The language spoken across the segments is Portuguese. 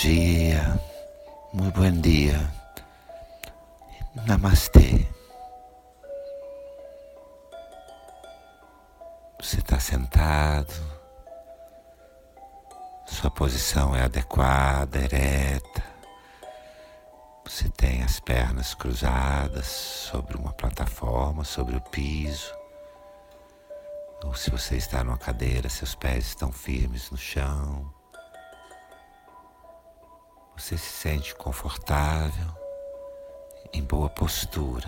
dia, muito bom dia. Namastê. Você está sentado, sua posição é adequada, ereta. Você tem as pernas cruzadas sobre uma plataforma, sobre o piso. Ou se você está numa cadeira, seus pés estão firmes no chão. Você se sente confortável, em boa postura.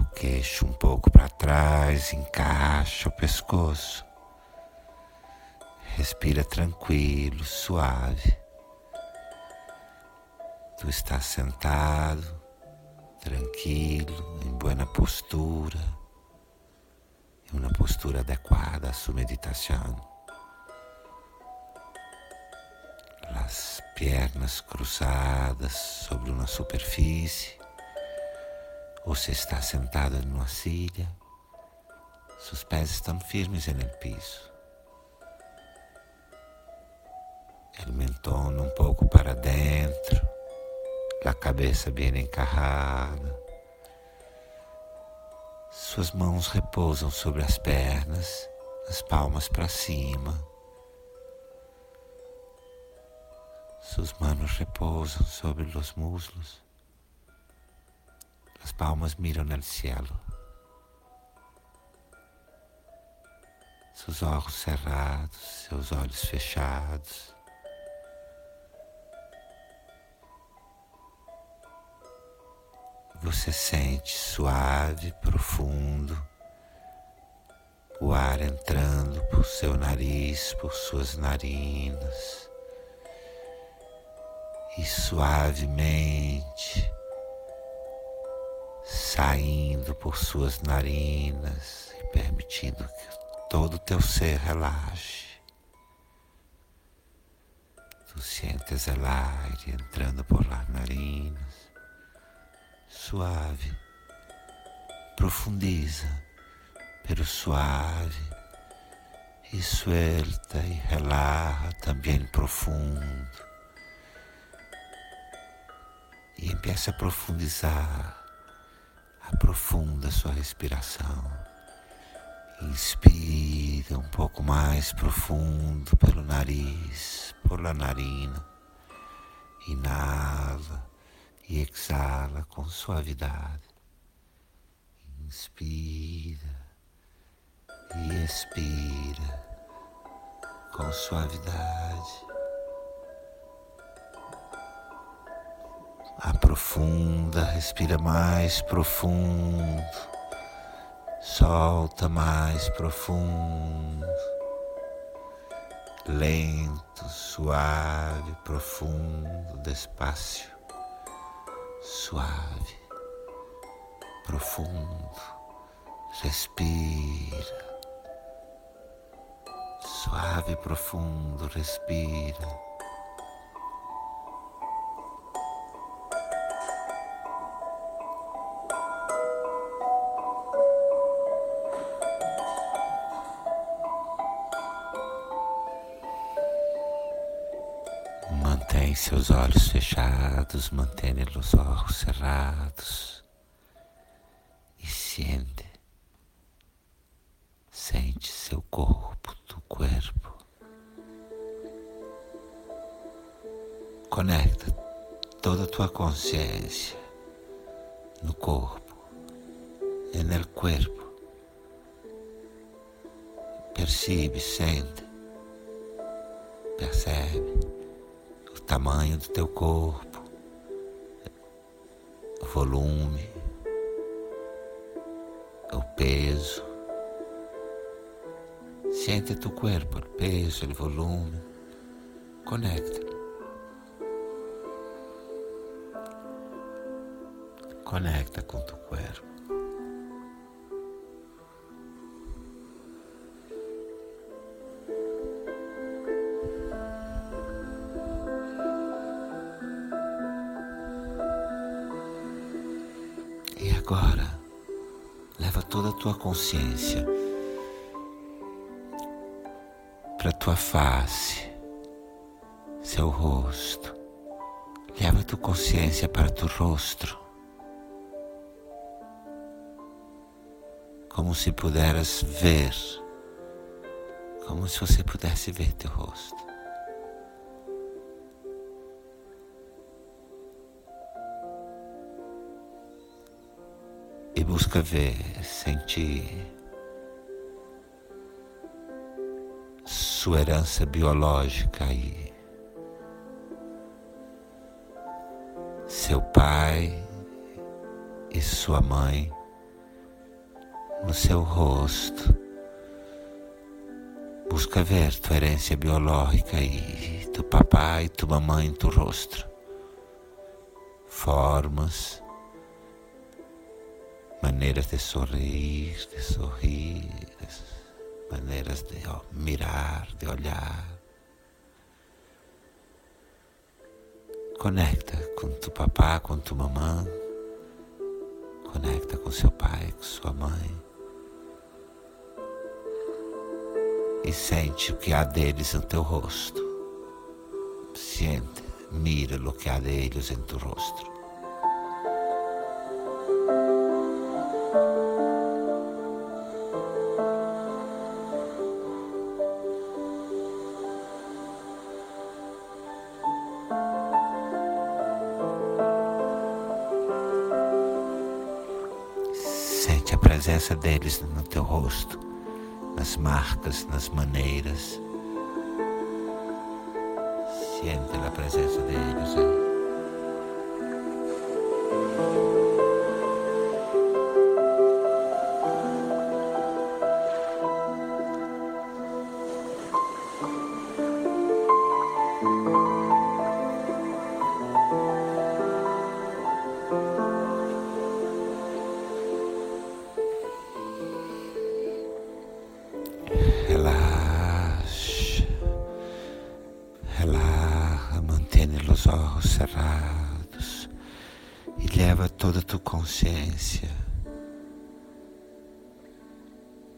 O queixo um pouco para trás, encaixa o pescoço. Respira tranquilo, suave. Tu estás sentado, tranquilo, em boa postura, em uma postura adequada à sua meditação. As pernas cruzadas sobre uma superfície, ou se está sentado em uma silla, seus pés estão firmes no piso. El mentón um pouco para dentro, a cabeça bem encarrada. Suas mãos repousam sobre as pernas, as palmas para cima. Sus manos reposan sobre los muslos. Las palmas miran al cielo. Seus olhos cerrados, seus olhos fechados. Você sente suave, profundo, o ar entrando por seu nariz, por suas narinas e suavemente saindo por suas narinas e permitindo que todo o teu ser relaxe. Tu sientes o aire entrando por las narinas, suave, profundiza, pero suave. E suelta e relaxa também profundo e empiece a profundizar. Aprofunda sua respiração. Inspira um pouco mais profundo pelo nariz, por la narina. Inala e exala com suavidade. Inspira e expira com suavidade. Aprofunda, respira mais profundo. Solta mais profundo. Lento, suave, profundo, despacio. Suave, profundo. Respira. Suave, profundo, respira. Seus olhos fechados, mantenha os olhos cerrados e sente, sente seu corpo, tu corpo. Conecta toda a tua consciência no corpo, e no corpo. Percebe, sente, percebe tamanho do teu corpo, o volume, o peso. Sente tu corpo, o peso, o volume. Conecta. Conecta com tu corpo. Consciência para tua face. seu rosto. Leva tu consciência para tu rosto. Como se puderas ver, como se você pudesse ver teu rosto. Busca ver, sentir sua herança biológica aí. Seu pai e sua mãe no seu rosto. Busca ver tua herência biológica e tu papai tua mamãe tu rosto. Formas, maneiras de sorrir, de sorrir, maneiras de mirar, de olhar. Conecta com tu papá, com tu mamãe. Conecta com seu pai, com sua mãe. E sente o que há deles no teu rosto. Sente, mira o que há deles em teu rosto. Presença deles no teu rosto, nas marcas, nas maneiras. Sente a presença deles. Consciência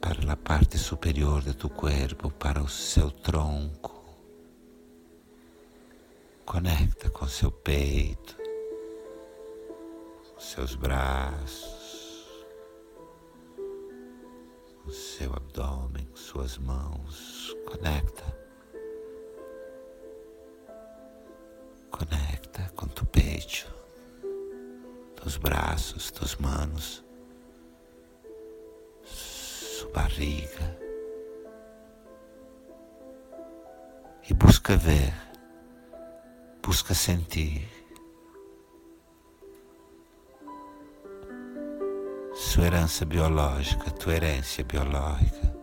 para a parte superior de tu corpo, para o seu tronco. Conecta com seu peito, seus braços, com seu abdômen, suas mãos. Conecta braços, tuas manos, sua barriga. E busca ver, busca sentir. Sua herança biológica, tua herência biológica.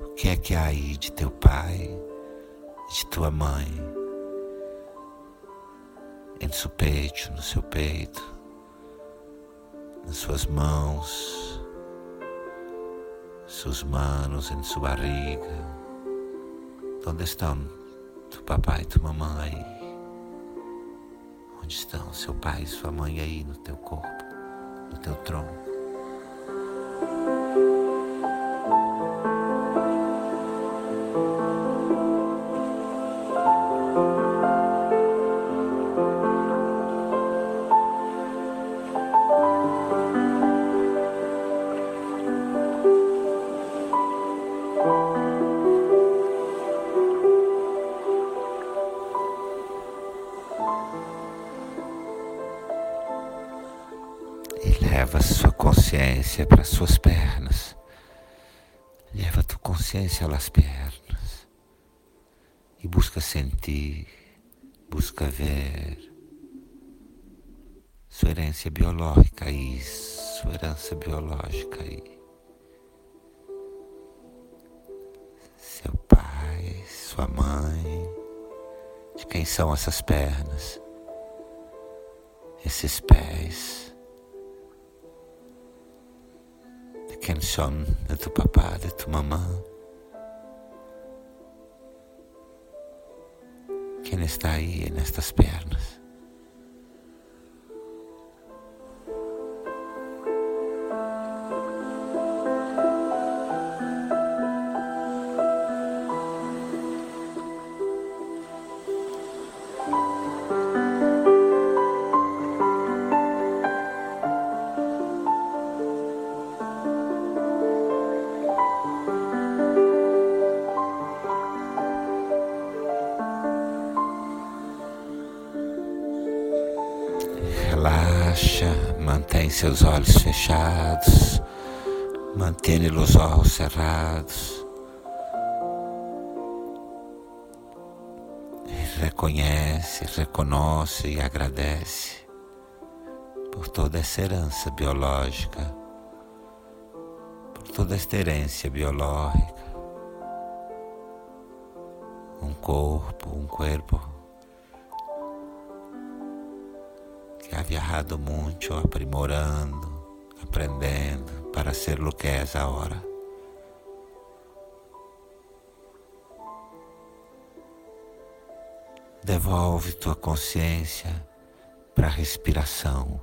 O que é que há aí de teu pai, de tua mãe? em seu peito, no seu peito, nas suas mãos, suas manos, em sua barriga. Onde estão tu papai e tua mamãe aí? Onde estão seu pai e sua mãe aí no teu corpo, no teu tronco? Leva sua consciência para suas pernas. Leva tua consciência às pernas. E busca sentir, busca ver sua herança biológica aí, sua herança biológica aí. Seu pai, sua mãe, de quem são essas pernas, esses pés. Quem son de tu papá, de tu mamá. Quem está aí nestas pernas. Relaxa, mantém seus olhos fechados, mantenha os olhos cerrados. Reconhece, reconoce e agradece por toda essa herança biológica, por toda esta herência biológica. Um corpo, um corpo viajado muito, aprimorando, aprendendo para ser o que és agora. Devolve tua consciência para a respiração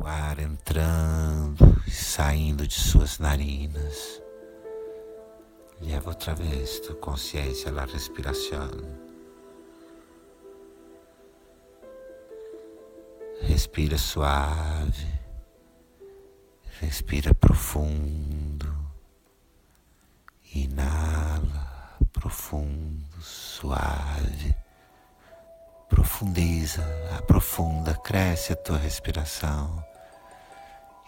o ar entrando e saindo de suas narinas. Leva outra vez tua consciência à respiração. Respira suave, respira profundo, inala profundo, suave. Profundiza, aprofunda, cresce a tua respiração.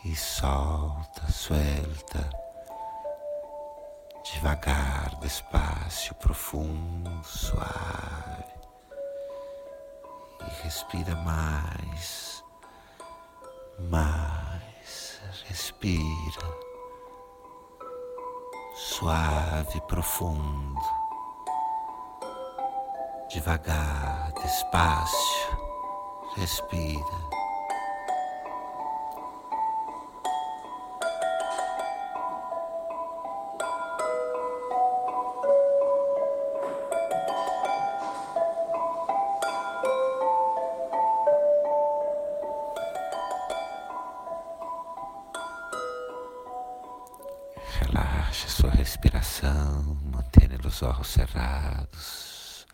E solta, suelta, devagar, despacio, profundo, suave. E respira mais, mais, respira, suave, profundo, devagar, despacio, respira. Os olhos cerrados.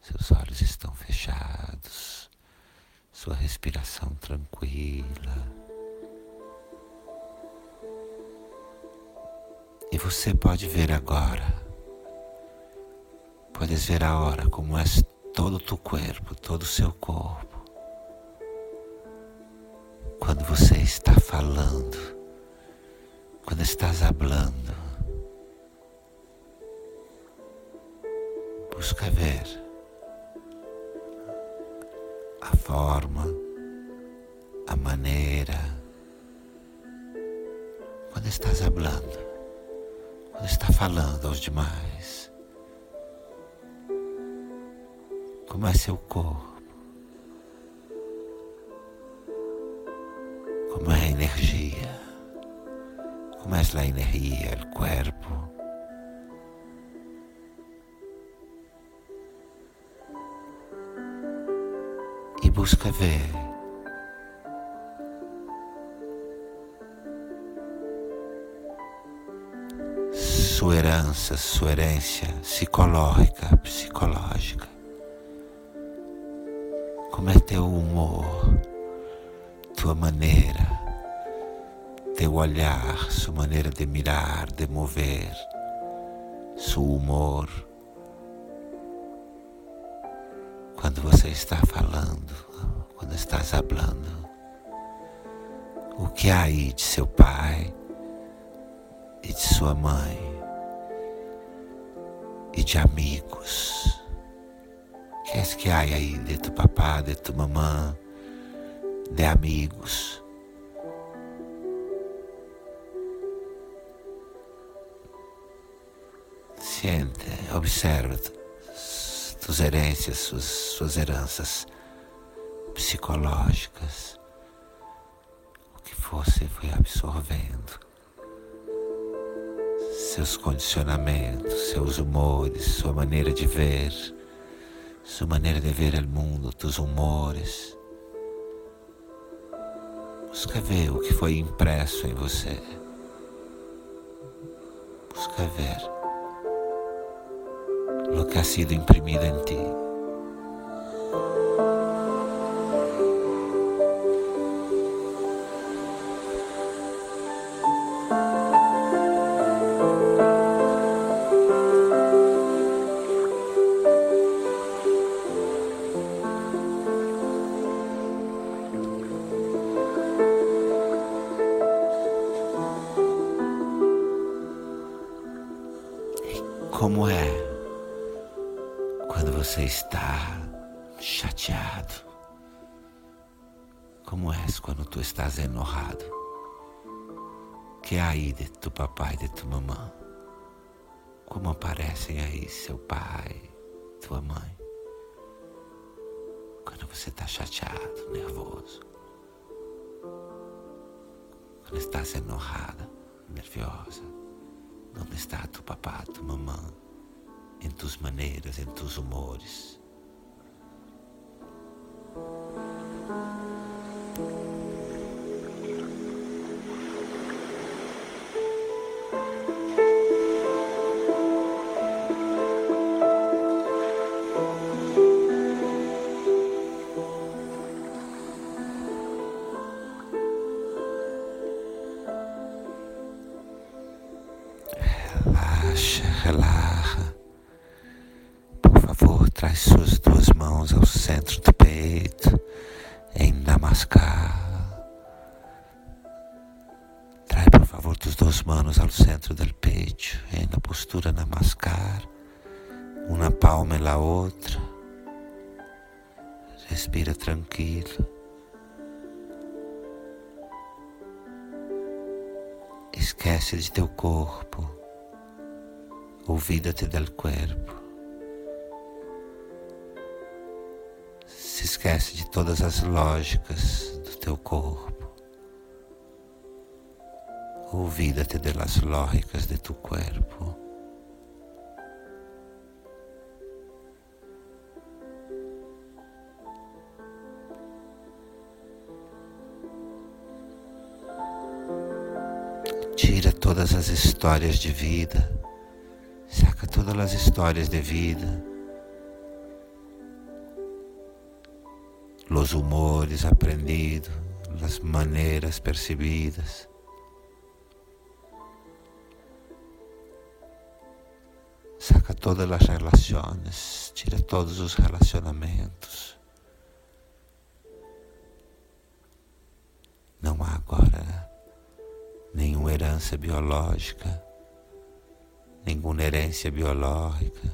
Seus olhos estão fechados, sua respiração tranquila. E você pode ver agora, podes ver agora como é todo o teu corpo, todo o seu corpo. Quando você está falando, quando estás hablando, busca ver a forma, a maneira. Quando estás hablando, quando está falando aos demais, como é seu corpo, como é a energia. ¿Cómo es la energía, el cuerpo? E busca ver sua herança, sua herência psicológica, psicológica. Como é teu humor, tua maneira teu olhar, sua maneira de mirar, de mover, seu humor. Quando você está falando, quando estás falando, o que há aí de seu pai e de sua mãe e de amigos? Que é que há aí de tu papá, de tu mamã, de amigos? Siente, observa suas herências, suas, suas heranças psicológicas. O que você foi absorvendo. Seus condicionamentos, seus humores, sua maneira de ver, sua maneira de ver o mundo, teus humores. Busca ver o que foi impresso em você. Busca ver lo que ha sido imprimido en ti. como é quando você está chateado? Como é quando tu estás enojado? Que aí de tu papai de tu mamãe? Como aparecem aí seu pai, tua mãe? Quando você está chateado, nervoso. Quando estás enojada, nerviosa. Onde está tu papá, tu mamã? Em tus maneiras, em tus humores. Outra. Respira tranquilo. Esquece de teu corpo. Olvídate del corpo. Se esquece de todas as lógicas do teu corpo. Olvídate de las lógicas de tu corpo. Tira todas as histórias de vida Saca todas as histórias de vida, os humores aprendidos, as maneiras percebidas. Saca todas as relações, tira todos os relacionamentos. Não há agora nenhuma herança biológica nenhuma herência biológica.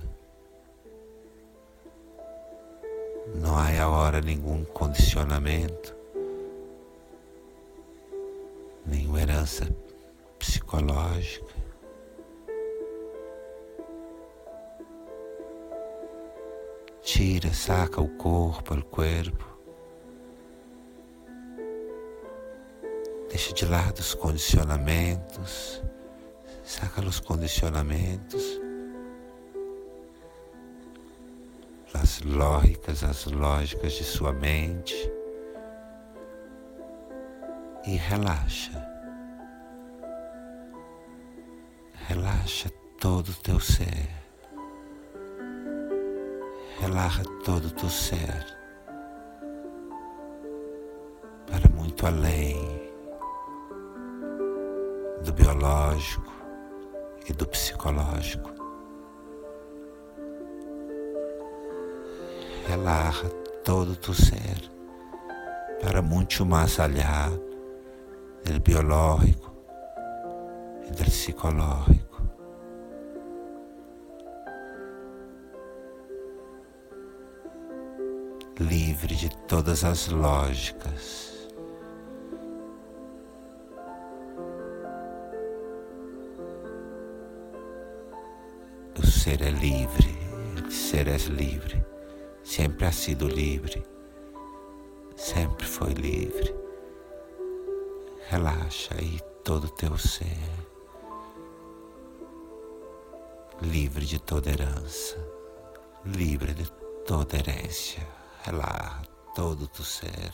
Não há agora nenhum condicionamento, nenhuma herança psicológica. Tira, saca o corpo, o corpo. Deixa de lado os condicionamentos. Saca os condicionamentos, as lógicas, as lógicas de sua mente. E relaxa. Relaxa todo o teu ser. Relaxa todo o teu ser. Para muito além do biológico, e do psicológico. Relaxa todo tu ser para muito mais allá do biológico e do psicológico. Livre de todas as lógicas. Ser é livre, ser livre, sempre ha sido livre, sempre foi livre. Relaxa aí todo o teu ser, livre de toda herança, livre de toda herência. Relaxa todo o teu ser.